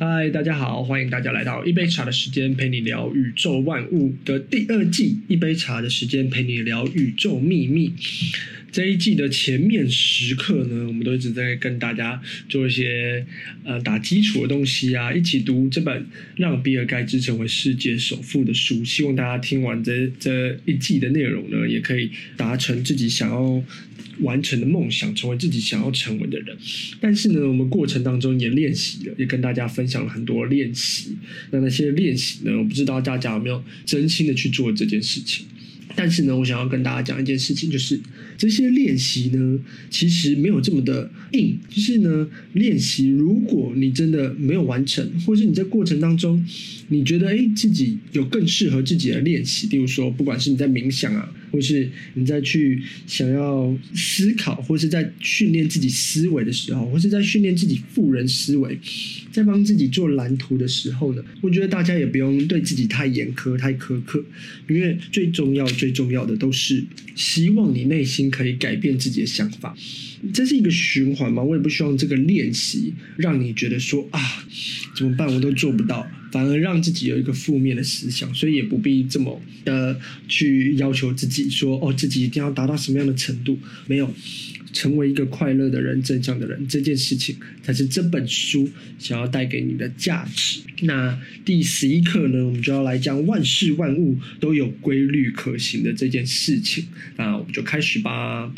嗨，大家好，欢迎大家来到一杯茶的时间，陪你聊宇宙万物的第二季。一杯茶的时间，陪你聊宇宙秘密。这一季的前面时刻呢，我们都一直在跟大家做一些呃打基础的东西啊，一起读这本《让比尔盖茨成为世界首富》的书。希望大家听完这这一季的内容呢，也可以达成自己想要完成的梦想，成为自己想要成为的人。但是呢，我们过程当中也练习了，也跟大家分享了很多练习。那那些练习呢，我不知道大家有没有真心的去做这件事情。但是呢，我想要跟大家讲一件事情，就是这些练习呢，其实没有这么的硬。就是呢，练习如果你真的没有完成，或是你在过程当中，你觉得诶自己有更适合自己的练习，例如说不管是你在冥想啊，或是你在去想要思考，或是在训练自己思维的时候，或是在训练自己富人思维，在帮自己做蓝图的时候呢，我觉得大家也不用对自己太严苛、太苛刻，因为最重要最。重要的都是希望你内心可以改变自己的想法，这是一个循环嘛。我也不希望这个练习让你觉得说啊，怎么办？我都做不到，反而让自己有一个负面的思想。所以也不必这么的去要求自己说哦，自己一定要达到什么样的程度？没有。成为一个快乐的人、正向的人，这件事情才是这本书想要带给你的价值。那第十一课呢，我们就要来讲万事万物都有规律可行的这件事情。那我们就开始吧。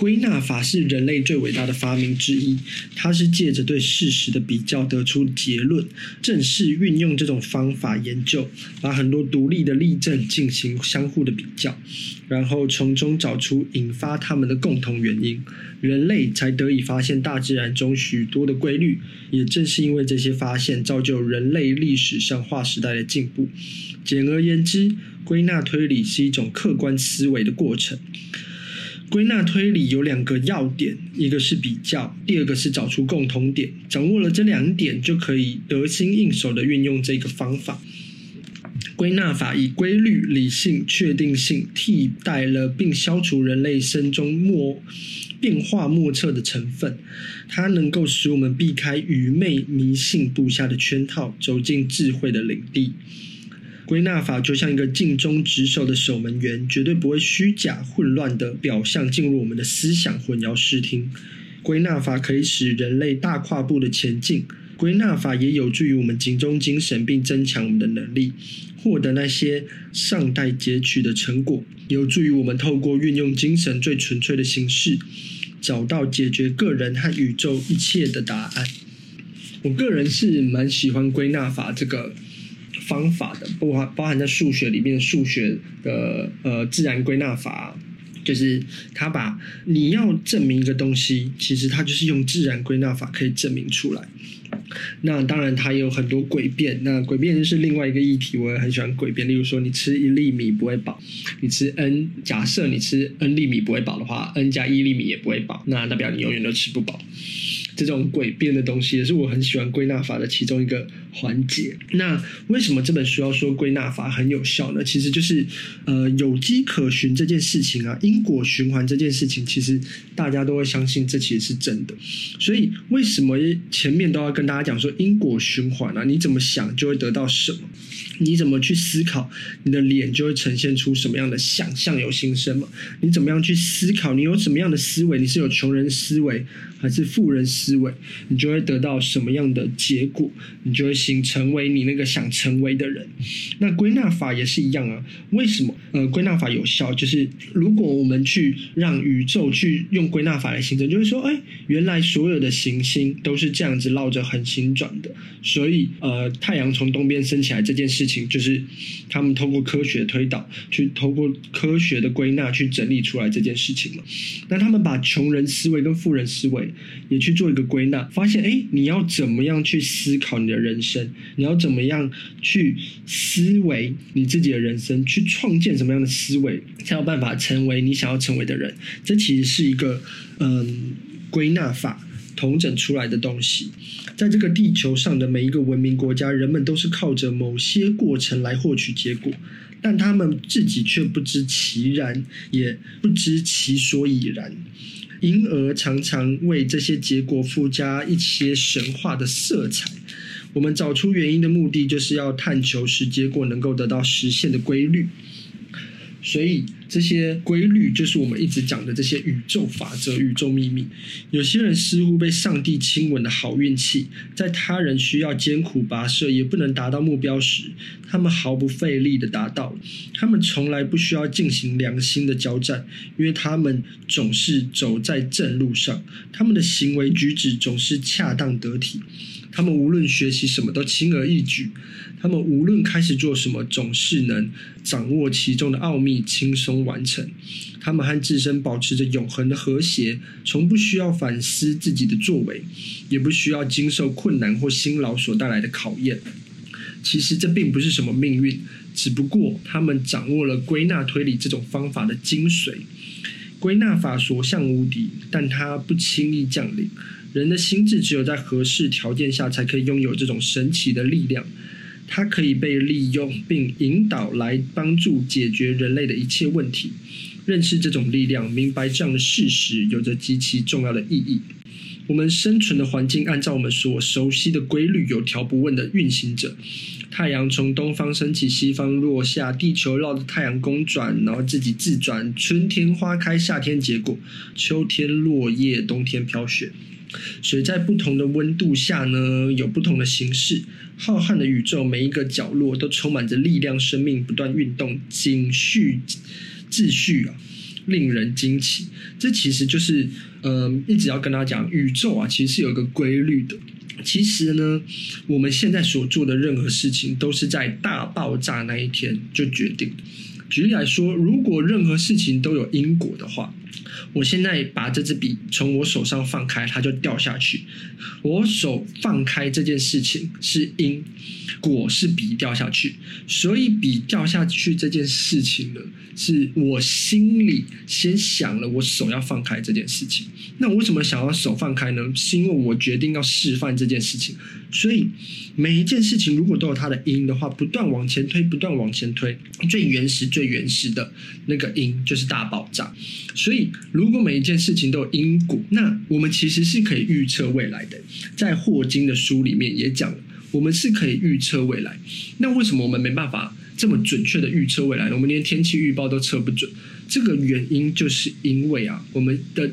归纳法是人类最伟大的发明之一，它是借着对事实的比较得出结论，正是运用这种方法研究，把很多独立的例证进行相互的比较，然后从中找出引发它们的共同原因，人类才得以发现大自然中许多的规律。也正是因为这些发现，造就人类历史上划时代的进步。简而言之，归纳推理是一种客观思维的过程。归纳推理有两个要点，一个是比较，第二个是找出共同点。掌握了这两点，就可以得心应手地运用这个方法。归纳法以规律、理性、确定性替代了，并消除人类生中莫变化莫测的成分。它能够使我们避开愚昧迷信布下的圈套，走进智慧的领地。归纳法就像一个尽忠职守的守门员，绝对不会虚假混乱的表象进入我们的思想，混淆视听。归纳法可以使人类大跨步的前进，归纳法也有助于我们集中精神，并增强我们的能力，获得那些尚待截取的成果，有助于我们透过运用精神最纯粹的形式，找到解决个人和宇宙一切的答案。我个人是蛮喜欢归纳法这个。方法的，包含包含在数学里面，数学的呃自然归纳法，就是他把你要证明一个东西，其实他就是用自然归纳法可以证明出来。那当然，它也有很多诡辩，那诡辩就是另外一个议题，我也很喜欢诡辩。例如说，你吃一粒米不会饱，你吃 n，假设你吃 n 粒米不会饱的话，n 加一粒米也不会饱，那代表你永远都吃不饱。这种诡辩的东西也是我很喜欢归纳法的其中一个环节。那为什么这本书要说归纳法很有效呢？其实就是呃有迹可循这件事情啊，因果循环这件事情，其实大家都会相信这其实是真的。所以为什么前面都要跟大家讲说因果循环啊？你怎么想就会得到什么？你怎么去思考，你的脸就会呈现出什么样的想象有心生嘛？你怎么样去思考？你有什么样的思维？你是有穷人思维还是富人思维？你就会得到什么样的结果？你就会形成为你那个想成为的人。那归纳法也是一样啊。为什么？呃，归纳法有效，就是如果我们去让宇宙去用归纳法来形成，就是说，哎，原来所有的行星都是这样子绕着恒星转的，所以呃，太阳从东边升起来这件事情。就是他们通过科学推导，去通过科学的归纳去整理出来这件事情嘛。那他们把穷人思维跟富人思维也去做一个归纳，发现哎，你要怎么样去思考你的人生？你要怎么样去思维你自己的人生？去创建什么样的思维，才有办法成为你想要成为的人？这其实是一个嗯归纳法。统整出来的东西，在这个地球上的每一个文明国家，人们都是靠着某些过程来获取结果，但他们自己却不知其然，也不知其所以然，因而常常为这些结果附加一些神话的色彩。我们找出原因的目的，就是要探求使结果能够得到实现的规律。所以这些规律就是我们一直讲的这些宇宙法则、宇宙秘密。有些人似乎被上帝亲吻的好运气，在他人需要艰苦跋涉也不能达到目标时，他们毫不费力地达到。他们从来不需要进行良心的交战，因为他们总是走在正路上。他们的行为举止总是恰当得体。他们无论学习什么都轻而易举，他们无论开始做什么总是能掌握其中的奥秘，轻松完成。他们和自身保持着永恒的和谐，从不需要反思自己的作为，也不需要经受困难或辛劳所带来的考验。其实这并不是什么命运，只不过他们掌握了归纳推理这种方法的精髓。归纳法所向无敌，但它不轻易降临。人的心智只有在合适条件下，才可以拥有这种神奇的力量。它可以被利用并引导来帮助解决人类的一切问题。认识这种力量，明白这样的事实，有着极其重要的意义。我们生存的环境按照我们所熟悉的规律，有条不紊地运行着。太阳从东方升起，西方落下，地球绕着太阳公转，然后自己自转。春天花开，夏天结果，秋天落叶，冬天飘雪。水在不同的温度下呢，有不同的形式。浩瀚的宇宙，每一个角落都充满着力量，生命不断运动，紧续秩序啊，令人惊奇。这其实就是，呃，一直要跟大家讲，宇宙啊，其实是有一个规律的。其实呢，我们现在所做的任何事情，都是在大爆炸那一天就决定。举例来说，如果任何事情都有因果的话，我现在把这支笔从我手上放开，它就掉下去。我手放开这件事情是因，果是笔掉下去，所以笔掉下去这件事情呢，是我心里先想了，我手要放开这件事情。那我为什么想要手放开呢？是因为我决定要示范这件事情。所以每一件事情如果都有它的因的话，不断往前推，不断往前推，最原始、最原始的那个因就是大爆炸。所以如果每一件事情都有因果，那我们其实是可以预测未来的。在霍金的书里面也讲，我们是可以预测未来。那为什么我们没办法这么准确的预测未来呢？我们连天气预报都测不准。这个原因就是因为啊，我们的。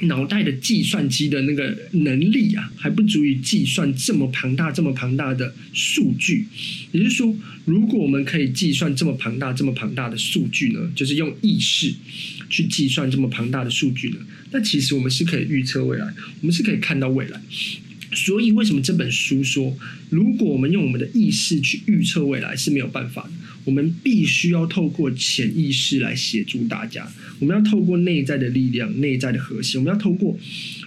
脑袋的计算机的那个能力啊，还不足以计算这么庞大、这么庞大的数据。也就是说，如果我们可以计算这么庞大、这么庞大的数据呢，就是用意识去计算这么庞大的数据呢，那其实我们是可以预测未来，我们是可以看到未来。所以，为什么这本书说，如果我们用我们的意识去预测未来是没有办法的？我们必须要透过潜意识来协助大家。我们要透过内在的力量、内在的核心，我们要透过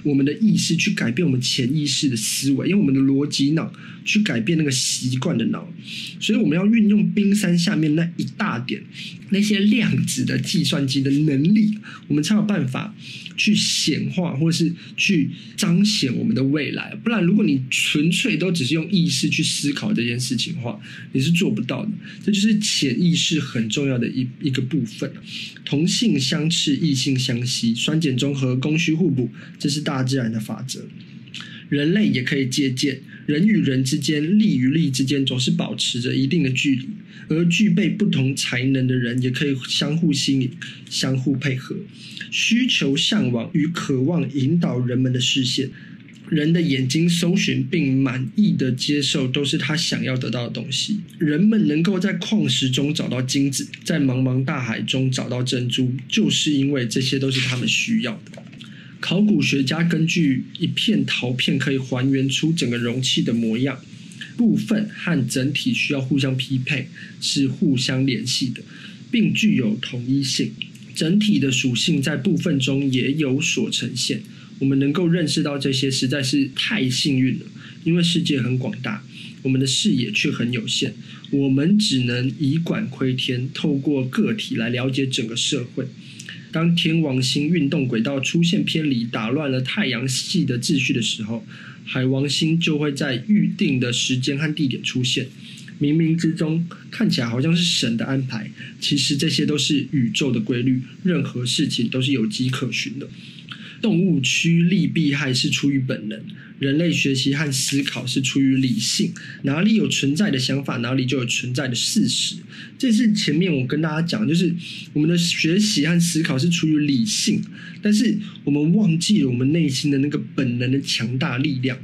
我们的意识去改变我们潜意识的思维，用我们的逻辑脑去改变那个习惯的脑。所以，我们要运用冰山下面那一大点那些量子的计算机的能力，我们才有办法。去显化，或是去彰显我们的未来。不然，如果你纯粹都只是用意识去思考这件事情的话，你是做不到的。这就是潜意识很重要的一一个部分。同性相斥，异性相吸，酸碱中和，供需互补，这是大自然的法则。人类也可以借鉴，人与人之间，力与力之间，总是保持着一定的距离。而具备不同才能的人，也可以相互吸引、相互配合。需求、向往与渴望引导人们的视线。人的眼睛搜寻并满意的接受，都是他想要得到的东西。人们能够在矿石中找到金子，在茫茫大海中找到珍珠，就是因为这些都是他们需要的。考古学家根据一片陶片，可以还原出整个容器的模样。部分和整体需要互相匹配，是互相联系的，并具有统一性。整体的属性在部分中也有所呈现。我们能够认识到这些，实在是太幸运了。因为世界很广大，我们的视野却很有限。我们只能以管窥天，透过个体来了解整个社会。当天王星运动轨道出现偏离，打乱了太阳系的秩序的时候，海王星就会在预定的时间和地点出现。冥冥之中看起来好像是神的安排，其实这些都是宇宙的规律，任何事情都是有迹可循的。动物趋利避害是出于本能，人类学习和思考是出于理性。哪里有存在的想法，哪里就有存在的事实。这是前面我跟大家讲，就是我们的学习和思考是出于理性，但是我们忘记了我们内心的那个本能的强大力量，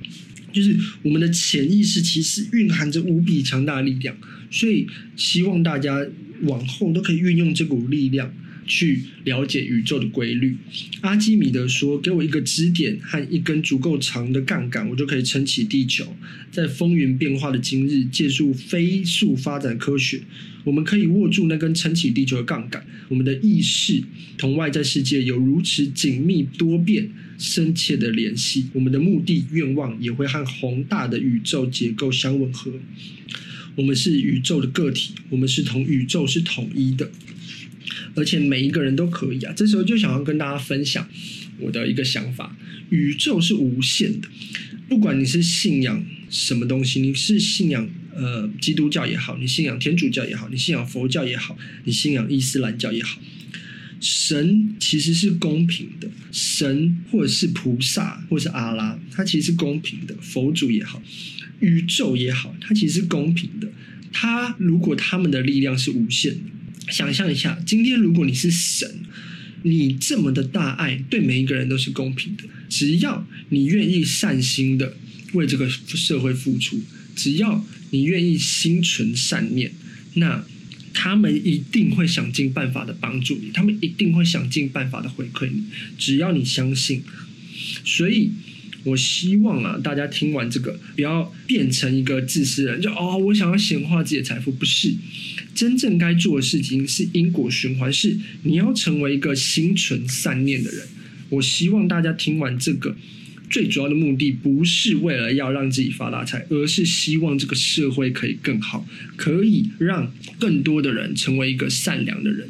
就是我们的潜意识其实蕴含着无比强大力量。所以希望大家往后都可以运用这股力量。去了解宇宙的规律。阿基米德说：“给我一个支点和一根足够长的杠杆，我就可以撑起地球。”在风云变化的今日，借助飞速发展科学，我们可以握住那根撑起地球的杠杆。我们的意识同外在世界有如此紧密、多变、深切的联系，我们的目的、愿望也会和宏大的宇宙结构相吻合。我们是宇宙的个体，我们是同宇宙是统一的。而且每一个人都可以啊！这时候就想要跟大家分享我的一个想法：宇宙是无限的，不管你是信仰什么东西，你是信仰呃基督教也好，你信仰天主教也好，你信仰佛教也好，你信仰伊斯兰教也好，神其实是公平的。神或者是菩萨或者是阿拉，他其实是公平的。佛祖也好，宇宙也好，它其实是公平的。他如果他们的力量是无限的。想象一下，今天如果你是神，你这么的大爱，对每一个人都是公平的。只要你愿意善心的为这个社会付出，只要你愿意心存善念，那他们一定会想尽办法的帮助你，他们一定会想尽办法的回馈你。只要你相信，所以。我希望啊，大家听完这个，不要变成一个自私人，就哦，我想要显化自己的财富，不是。真正该做的事情是因果循环，是你要成为一个心存善念的人。我希望大家听完这个，最主要的目的不是为了要让自己发大财，而是希望这个社会可以更好，可以让更多的人成为一个善良的人。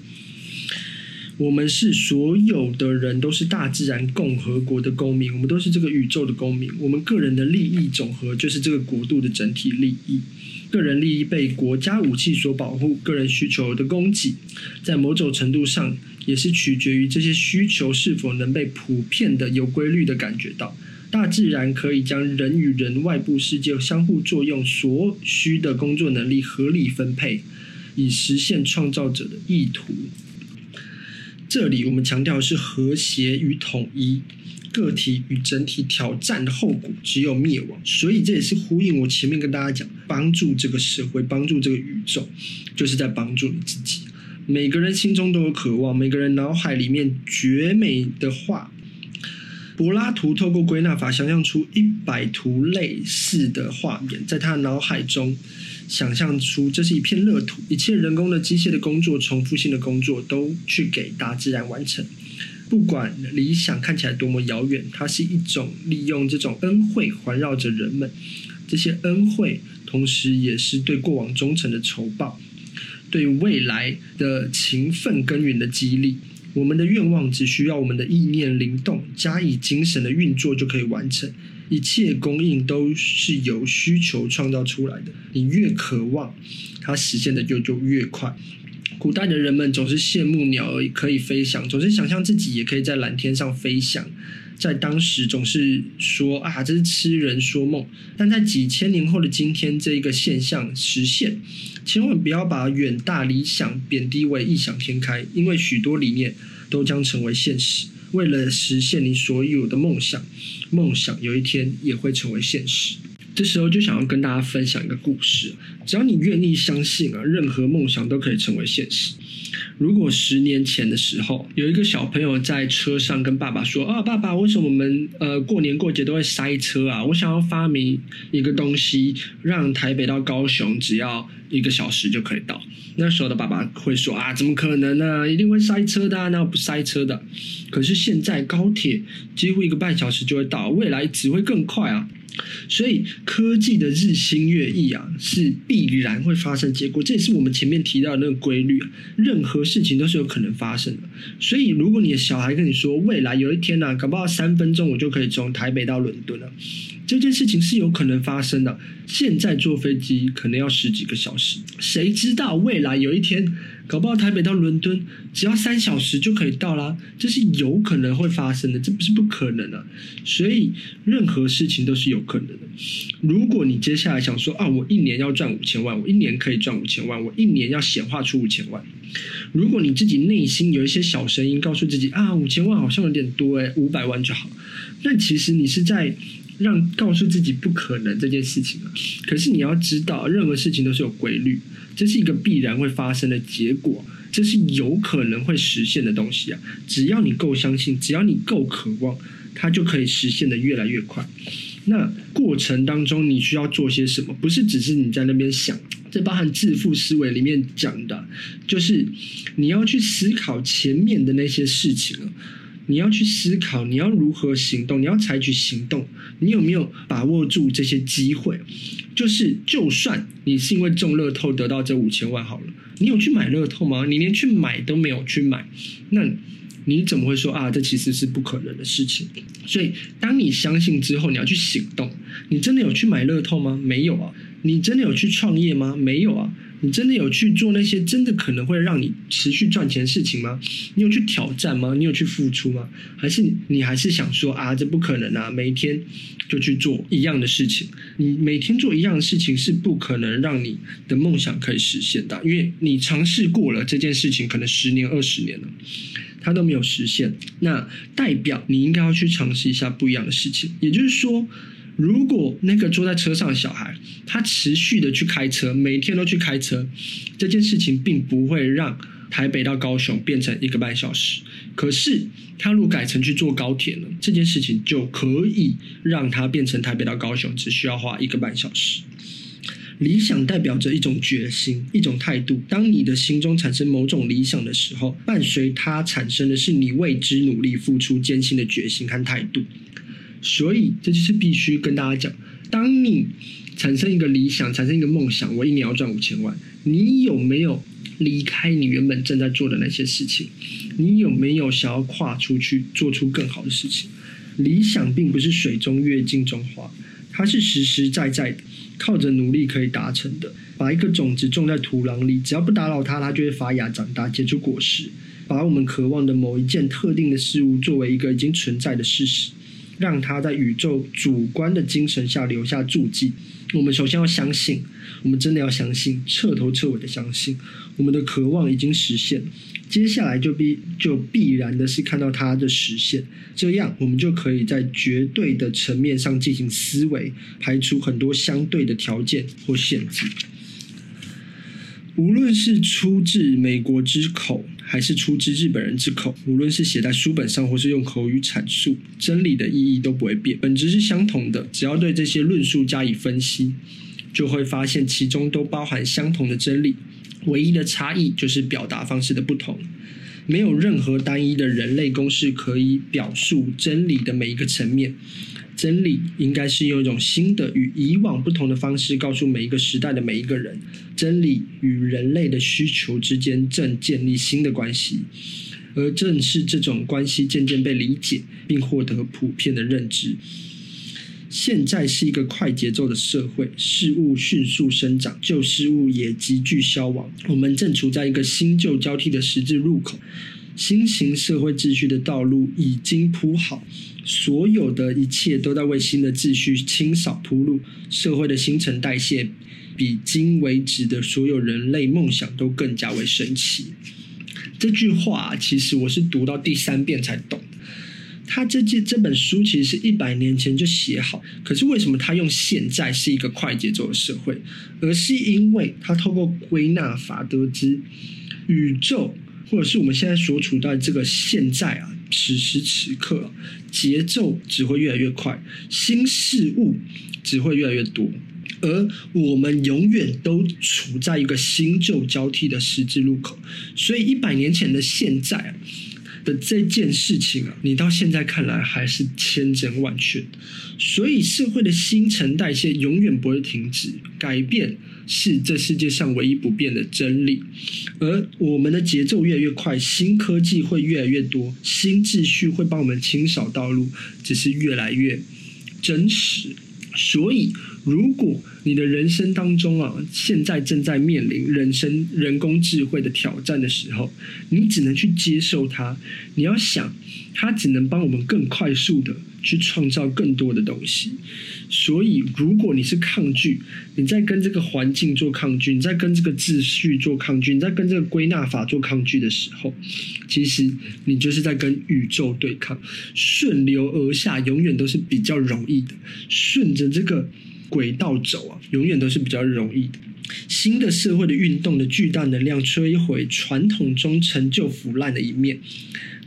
我们是所有的人都是大自然共和国的公民，我们都是这个宇宙的公民。我们个人的利益总和就是这个国度的整体利益。个人利益被国家武器所保护，个人需求的供给，在某种程度上也是取决于这些需求是否能被普遍的有规律的感觉到。大自然可以将人与人外部世界相互作用所需的工作能力合理分配，以实现创造者的意图。这里我们强调是和谐与统一，个体与整体挑战的后果只有灭亡。所以这也是呼应我前面跟大家讲，帮助这个社会，帮助这个宇宙，就是在帮助你自己。每个人心中都有渴望，每个人脑海里面绝美的画。柏拉图透过归纳法想象出一百图类似的画面，在他脑海中。想象出这是一片乐土，一切人工的、机械的工作、重复性的工作都去给大自然完成。不管理想看起来多么遥远，它是一种利用这种恩惠环绕着人们。这些恩惠同时也是对过往忠诚的酬报，对未来的勤奋耕耘的激励。我们的愿望只需要我们的意念灵动，加以精神的运作就可以完成。一切供应都是由需求创造出来的。你越渴望，它实现的就就越快。古代的人们总是羡慕鸟儿可以飞翔，总是想象自己也可以在蓝天上飞翔。在当时总是说啊，这是痴人说梦。但在几千年后的今天，这一个现象实现。千万不要把远大理想贬低为异想天开，因为许多理念都将成为现实。为了实现你所有的梦想，梦想有一天也会成为现实。这时候就想要跟大家分享一个故事。只要你愿意相信啊，任何梦想都可以成为现实。如果十年前的时候，有一个小朋友在车上跟爸爸说：“啊，爸爸，为什么我们呃过年过节都会塞车啊？我想要发明一个东西，让台北到高雄只要一个小时就可以到。”那时候的爸爸会说：“啊，怎么可能呢？一定会塞车的啊，那不塞车的。”可是现在高铁几乎一个半小时就会到，未来只会更快啊！所以科技的日新月异啊，是必然会发生结果。这也是我们前面提到的那个规律啊，任何事情都是有可能发生的。所以如果你的小孩跟你说，未来有一天呢，搞不好三分钟我就可以从台北到伦敦了。这件事情是有可能发生的。现在坐飞机可能要十几个小时，谁知道未来有一天，搞不好台北到伦敦只要三小时就可以到啦，这是有可能会发生的，这不是不可能的。所以任何事情都是有可能的。如果你接下来想说啊，我一年要赚五千万，我一年可以赚五千万，我一年要显化出五千万。如果你自己内心有一些小声音告诉自己啊，五千万好像有点多诶，五百万就好，那其实你是在让告诉自己不可能这件事情啊。可是你要知道，任何事情都是有规律，这是一个必然会发生的结果，这是有可能会实现的东西啊。只要你够相信，只要你够渴望，它就可以实现的越来越快。那过程当中你需要做些什么？不是只是你在那边想。这包含致富思维里面讲的，就是你要去思考前面的那些事情了，你要去思考你要如何行动，你要采取行动，你有没有把握住这些机会？就是就算你是因为中乐透得到这五千万好了，你有去买乐透吗？你连去买都没有去买，那你怎么会说啊？这其实是不可能的事情。所以当你相信之后，你要去行动。你真的有去买乐透吗？没有啊。你真的有去创业吗？没有啊。你真的有去做那些真的可能会让你持续赚钱的事情吗？你有去挑战吗？你有去付出吗？还是你还是想说啊，这不可能啊，每一天就去做一样的事情？你每天做一样的事情是不可能让你的梦想可以实现的，因为你尝试过了这件事情，可能十年、二十年了，它都没有实现。那代表你应该要去尝试一下不一样的事情，也就是说。如果那个坐在车上的小孩，他持续的去开车，每天都去开车，这件事情并不会让台北到高雄变成一个半小时。可是他如果改成去坐高铁了，这件事情就可以让他变成台北到高雄只需要花一个半小时。理想代表着一种决心，一种态度。当你的心中产生某种理想的时候，伴随它产生的是你为之努力、付出艰辛的决心和态度。所以，这就是必须跟大家讲：当你产生一个理想，产生一个梦想，我一年要赚五千万，你有没有离开你原本正在做的那些事情？你有没有想要跨出去，做出更好的事情？理想并不是水中月、镜中花，它是实实在在的，靠着努力可以达成的。把一个种子种在土壤里，只要不打扰它，它就会发芽、长大、结出果实。把我们渴望的某一件特定的事物，作为一个已经存在的事实。让他在宇宙主观的精神下留下足迹。我们首先要相信，我们真的要相信，彻头彻尾的相信，我们的渴望已经实现。接下来就必就必然的是看到它的实现，这样我们就可以在绝对的层面上进行思维，排除很多相对的条件或限制。无论是出自美国之口，还是出自日本人之口，无论是写在书本上，或是用口语阐述，真理的意义都不会变，本质是相同的。只要对这些论述加以分析，就会发现其中都包含相同的真理，唯一的差异就是表达方式的不同。没有任何单一的人类公式可以表述真理的每一个层面。真理应该是用一种新的、与以往不同的方式，告诉每一个时代的每一个人，真理与人类的需求之间正建立新的关系，而正是这种关系渐渐被理解，并获得普遍的认知。现在是一个快节奏的社会，事物迅速生长，旧事物也急剧消亡。我们正处在一个新旧交替的十字路口，新型社会秩序的道路已经铺好。所有的一切都在为新的秩序清扫铺路，社会的新陈代谢比今为止的所有人类梦想都更加为神奇。这句话其实我是读到第三遍才懂。他这这这本书其实是一百年前就写好，可是为什么他用现在是一个快节奏的社会，而是因为他透过归纳法得知宇宙或者是我们现在所处在这个现在啊。此时此刻，节奏只会越来越快，新事物只会越来越多，而我们永远都处在一个新旧交替的十字路口。所以，一百年前的现在的这件事情啊，你到现在看来还是千真万确。所以，社会的新陈代谢永远不会停止，改变。是这世界上唯一不变的真理，而我们的节奏越来越快，新科技会越来越多，新秩序会帮我们清扫道路，只是越来越真实，所以，如果你的人生当中啊，现在正在面临人生人工智慧的挑战的时候，你只能去接受它。你要想，它只能帮我们更快速的去创造更多的东西。所以，如果你是抗拒，你在跟这个环境做抗拒，你在跟这个秩序做抗拒，你在跟这个归纳法做抗拒的时候，其实你就是在跟宇宙对抗。顺流而下，永远都是比较容易的。顺着这个轨道走啊，永远都是比较容易的。新的社会的运动的巨大能量，摧毁传统中陈旧腐烂的一面。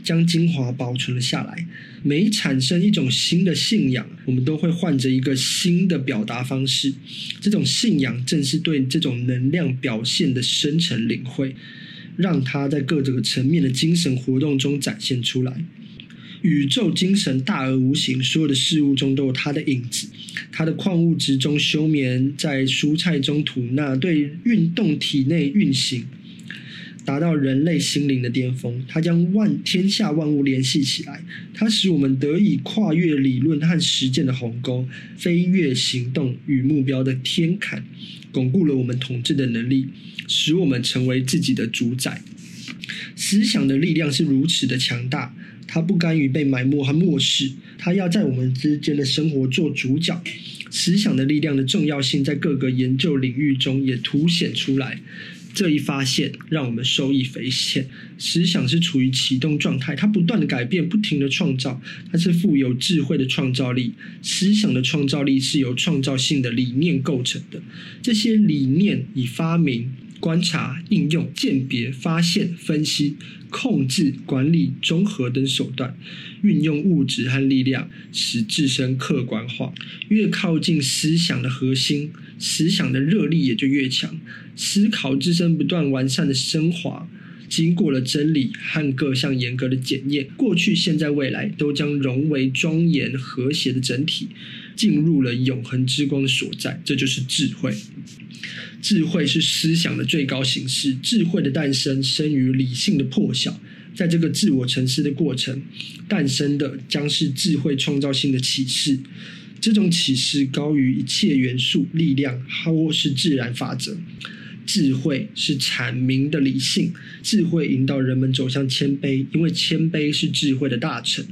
将精华保存了下来。每产生一种新的信仰，我们都会换着一个新的表达方式。这种信仰正是对这种能量表现的深层领会，让它在各种层面的精神活动中展现出来。宇宙精神大而无形，所有的事物中都有它的影子。它的矿物质中休眠，在蔬菜中吐纳，对运动体内运行。达到人类心灵的巅峰，它将万天下万物联系起来，它使我们得以跨越理论和实践的鸿沟，飞跃行动与目标的天坎，巩固了我们统治的能力，使我们成为自己的主宰。思想的力量是如此的强大，它不甘于被埋没和漠视，它要在我们之间的生活做主角。思想的力量的重要性在各个研究领域中也凸显出来。这一发现让我们受益匪浅。思想是处于启动状态，它不断的改变，不停的创造，它是富有智慧的创造力。思想的创造力是由创造性的理念构成的，这些理念以发明。观察、应用、鉴别、发现、分析、控制、管理、综合等手段，运用物质和力量，使自身客观化。越靠近思想的核心，思想的热力也就越强。思考自身不断完善的升华，经过了真理和各项严格的检验，过去、现在、未来都将融为庄严和谐的整体，进入了永恒之光的所在。这就是智慧。智慧是思想的最高形式，智慧的诞生生于理性的破晓，在这个自我沉思的过程，诞生的将是智慧创造性的启示。这种启示高于一切元素、力量或是自然法则。智慧是阐明的理性，智慧引导人们走向谦卑，因为谦卑是智慧的大臣。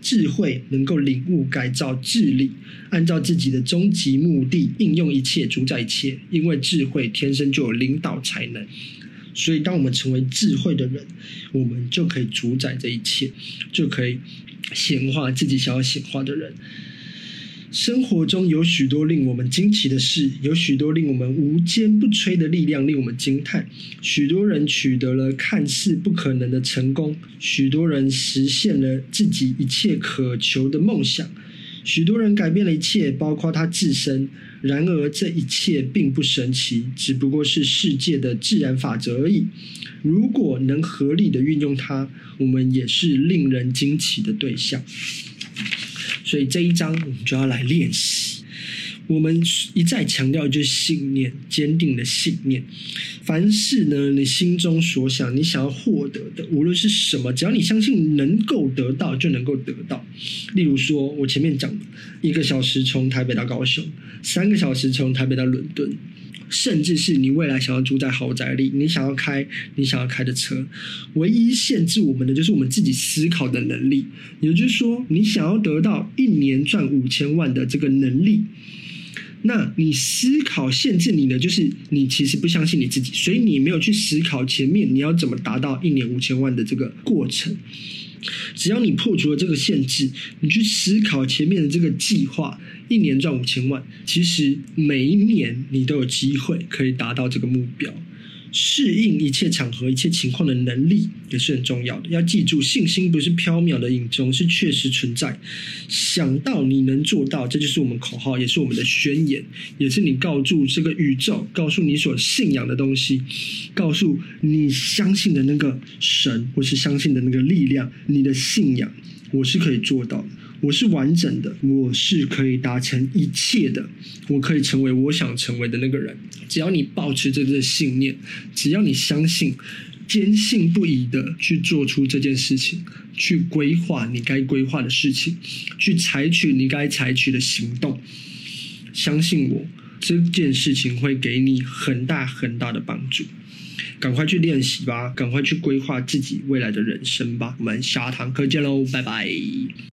智慧能够领悟、改造、治理，按照自己的终极目的应用一切、主宰一切。因为智慧天生就有领导才能，所以当我们成为智慧的人，我们就可以主宰这一切，就可以显化自己想要显化的人。生活中有许多令我们惊奇的事，有许多令我们无坚不摧的力量令我们惊叹。许多人取得了看似不可能的成功，许多人实现了自己一切渴求的梦想，许多人改变了一切，包括他自身。然而，这一切并不神奇，只不过是世界的自然法则而已。如果能合理的运用它，我们也是令人惊奇的对象。所以这一章我们就要来练习。我们一再强调就是信念，坚定的信念。凡事呢，你心中所想，你想要获得的，无论是什么，只要你相信能够得到，就能够得到。例如说，我前面讲的，一个小时从台北到高雄，三个小时从台北到伦敦。甚至是你未来想要住在豪宅里，你想要开你想要开的车，唯一限制我们的就是我们自己思考的能力。也就是说，你想要得到一年赚五千万的这个能力，那你思考限制你的就是你其实不相信你自己，所以你没有去思考前面你要怎么达到一年五千万的这个过程。只要你破除了这个限制，你去思考前面的这个计划，一年赚五千万，其实每一年你都有机会可以达到这个目标。适应一切场合、一切情况的能力也是很重要的。要记住，信心不是缥缈的影踪，是确实存在。想到你能做到，这就是我们口号，也是我们的宣言，也是你告诉这个宇宙，告诉你所信仰的东西，告诉你相信的那个神，或是相信的那个力量，你的信仰，我是可以做到的。我是完整的，我是可以达成一切的，我可以成为我想成为的那个人。只要你保持着这个信念，只要你相信，坚信不疑的去做出这件事情，去规划你该规划的事情，去采取你该采取的行动，相信我，这件事情会给你很大很大的帮助。赶快去练习吧，赶快去规划自己未来的人生吧。我们下堂课见喽，拜拜。